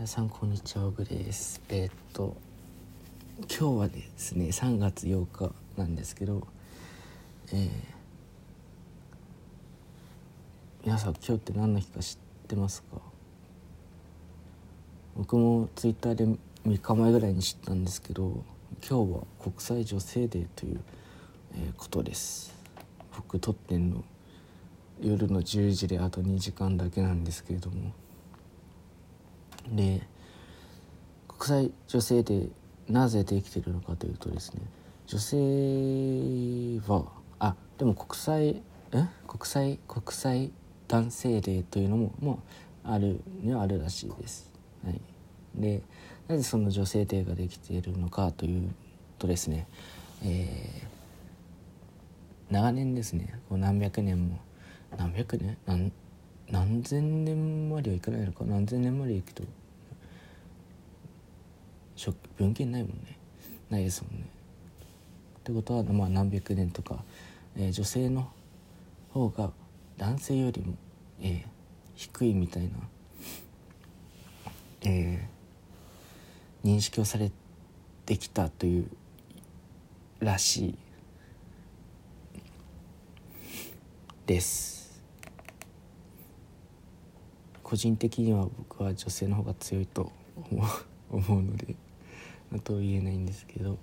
皆さんこんにちはオグです。えーっと今日はですね3月8日なんですけどえー皆さん今日って何の日か知ってますか？僕もツイッターで3日前ぐらいに知ったんですけど今日は国際女性デーという、えーことです。僕撮ってんの夜の10時であと2時間だけなんですけれどもで国際女性でなぜできてるのかというとですね女性はあでも国際え？国際国際男性デーというのももあるにはあるらしいです。はい、でなぜその女性デーができているのかというとですね、えー長年ですねこう何百年も何百年？何何千年まではいかないのか何千年までいくと文献ないもんねないですもんね。ってことは、まあ、何百年とか、えー女性の方が男性よりも、えー低いみたいな、えー認識をされてきたというらしいです。個人的には僕は女性の方が強いと思うのでと言えないんですけど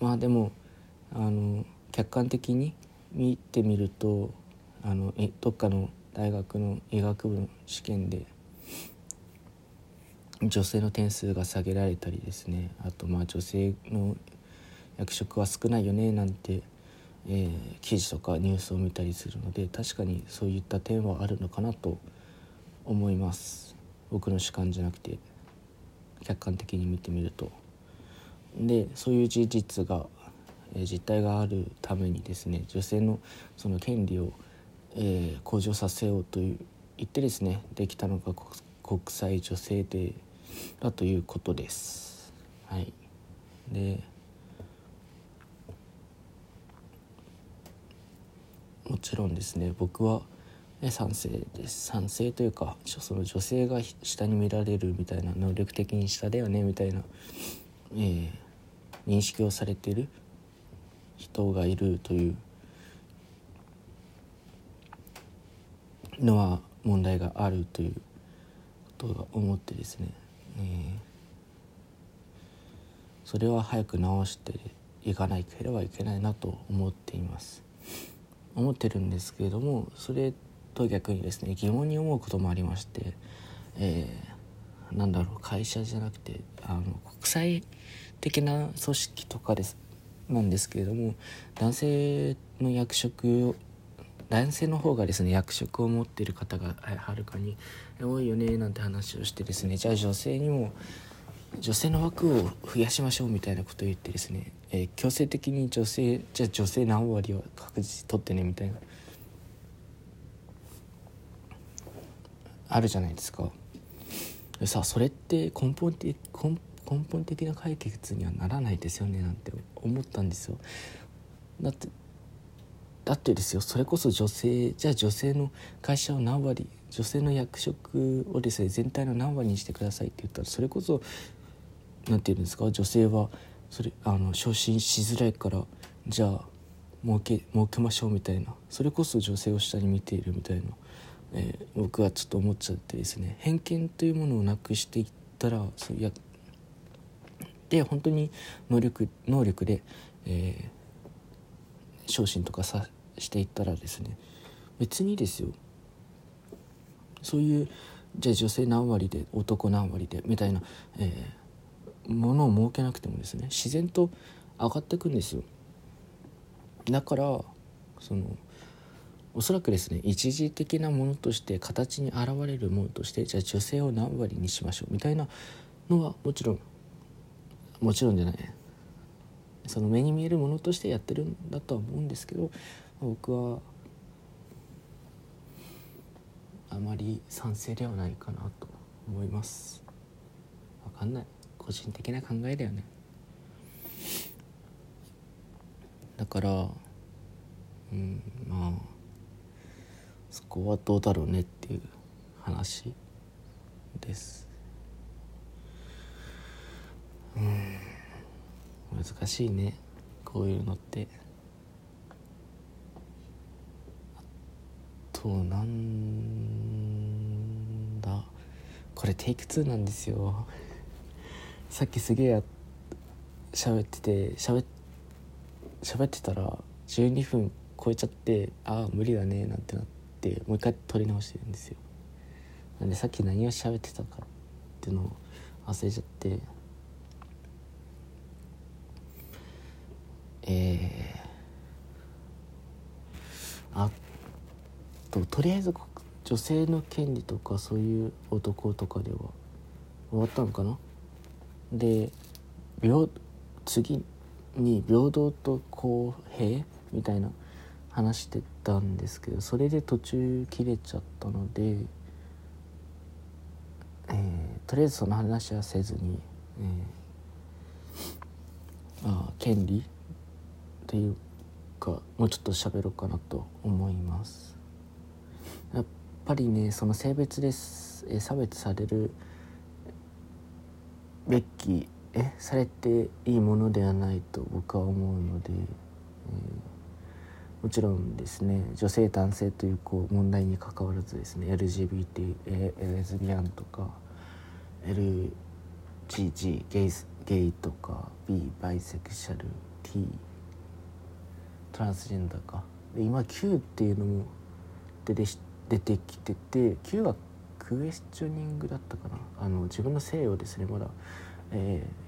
まあでもあの客観的に見てみるとあのえどっかの大学の医学部の試験で女性の点数が下げられたりですね。あとまあ女性の役職は少ないよねなんて、えー記事とかニュースを見たりするので確かにそういった点はあるのかなと思います。僕の主観じゃなくて。客観的に見てみると。でそういう事実が、えー実態があるためにですね女性のその権利を、えー向上させようという言ってですねできたのが国国際女性デーだということです。はい。でもちろんですね僕は賛成です賛成というかその女性が下に見られるみたいな能力的に下だよねみたいな、えー認識をされてる人がいるというのは問題があるということが思ってですね、えーそれは早く直していかなければいけないなと思っています。思ってるんですけれどもそれと逆にですね疑問に思うこともありまして、えーなんだろう会社じゃなくてあの国際的な組織とかですなんですけれども男性の役職を男性の方がですね役職を持ってる方がはるかに多いよねなんて話をしてですねじゃあ女性にも女性の枠を増やしましょうみたいなことを言ってですね、えー強制的に女性じゃあ女性何割は確実に取ってねみたいなあるじゃないですか。でさそれって根本的根本的な解決にはならないですよねなんて思ったんですよ。だってだってですよ。それこそ女性じゃあ女性の会社を何割女性の役職をですね全体の何割にしてくださいって言ったらそれこそなんて言うんですか女性はそれあの昇進しづらいからじゃあ儲け儲けましょうみたいな。それこそ女性を下に見ているみたいな、えー僕はちょっと思っちゃってですね偏見というものをなくしていったらそういやで本当に能力能力で、えー昇進とかさしていったらですね別にですよ。そういうじゃあ女性何割で男何割でみたいな、えーものを設けなくてもですね自然と上がっていくんですよ。だからそのおそらくですね一時的なものとして形に現れるものとしてじゃあ女性を何割にしましょうみたいなのはもちろんもちろんじゃない。その目に見えるものとしてやってるんだとは思うんですけど僕はあまり賛成ではないかなと思います。わかんない。個人的な考えだよね。だからうんまあこはどうだろうねっていう話です。うん。難しいね。こういうのって。あとなんだ。これテイク2なんですよ。さっきすげえ喋ってて喋ってたら12分超えちゃってああ無理だねなんてなって。もう一回撮り直してるんですよ。なんでさっき何を喋ってたかっていうのを忘れちゃって。えー、あととりあえず女性の権利とかそういう男とかでは終わったのかな？で平次に平等と公平？みたいな話してたんですけどそれで途中切れちゃったので、えー、とりあえずその話はせずに、えー、あ権利というかもうちょっと喋ろうかなと思います。やっぱりねその性別で差別されるべきえされていいものではないと僕は思うので、えー、もちろんですね女性男性というこう問題にかかわらずですね LGBT レズビアンとか LGG ゲイゲイとか B バイセクシャル T トランスジェンダーか。で今 Q っていうのも出て出てきてて Q はクエスチョニングだったかな。あの自分の性をですねまだ、えー、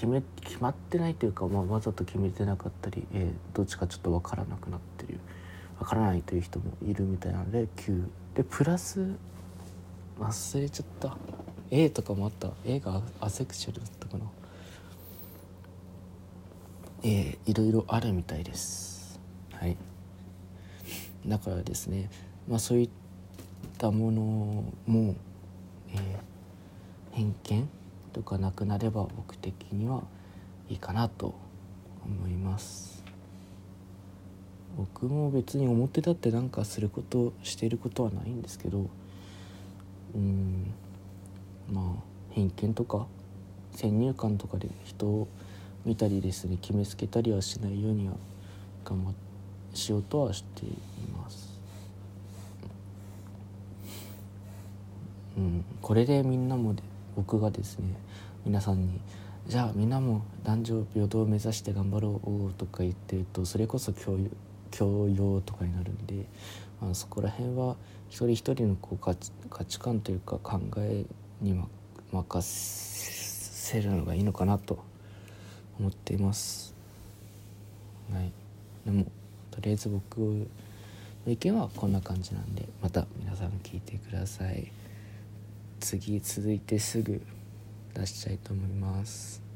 決め決まってないというか、まあ、わざと決めてなかったり、えー、どっちかちょっと分からなくなってる分からないという人もいるみたいなので Q でプラス忘れちゃった。A とかもあった。A がアセクシュアルだったかな。えー、いろいろあるみたいです。はい。だからですねまあそういったものも、えー、偏見とかなくなれば僕的にはいいかなと思います僕も別に表立って何かすることしてることはないんですけどうんまあ偏見とか先入観とかで人を見たりですね決めつけたりはしないようには頑張しようとはしています。うん、これでみんなもで僕がですね皆さんに「じゃあみんなも男女平等を目指して頑張ろう」とか言ってるとそれこそ教教養とかになるんで、まあ、そこら辺は一人一人のこう価値価値観というか考えに任せるのがいいのかなと思っています。はい。でもとりあえず僕の意見はこんな感じなんでまた皆さん聞いてください。次続いてすぐ出したいと思います。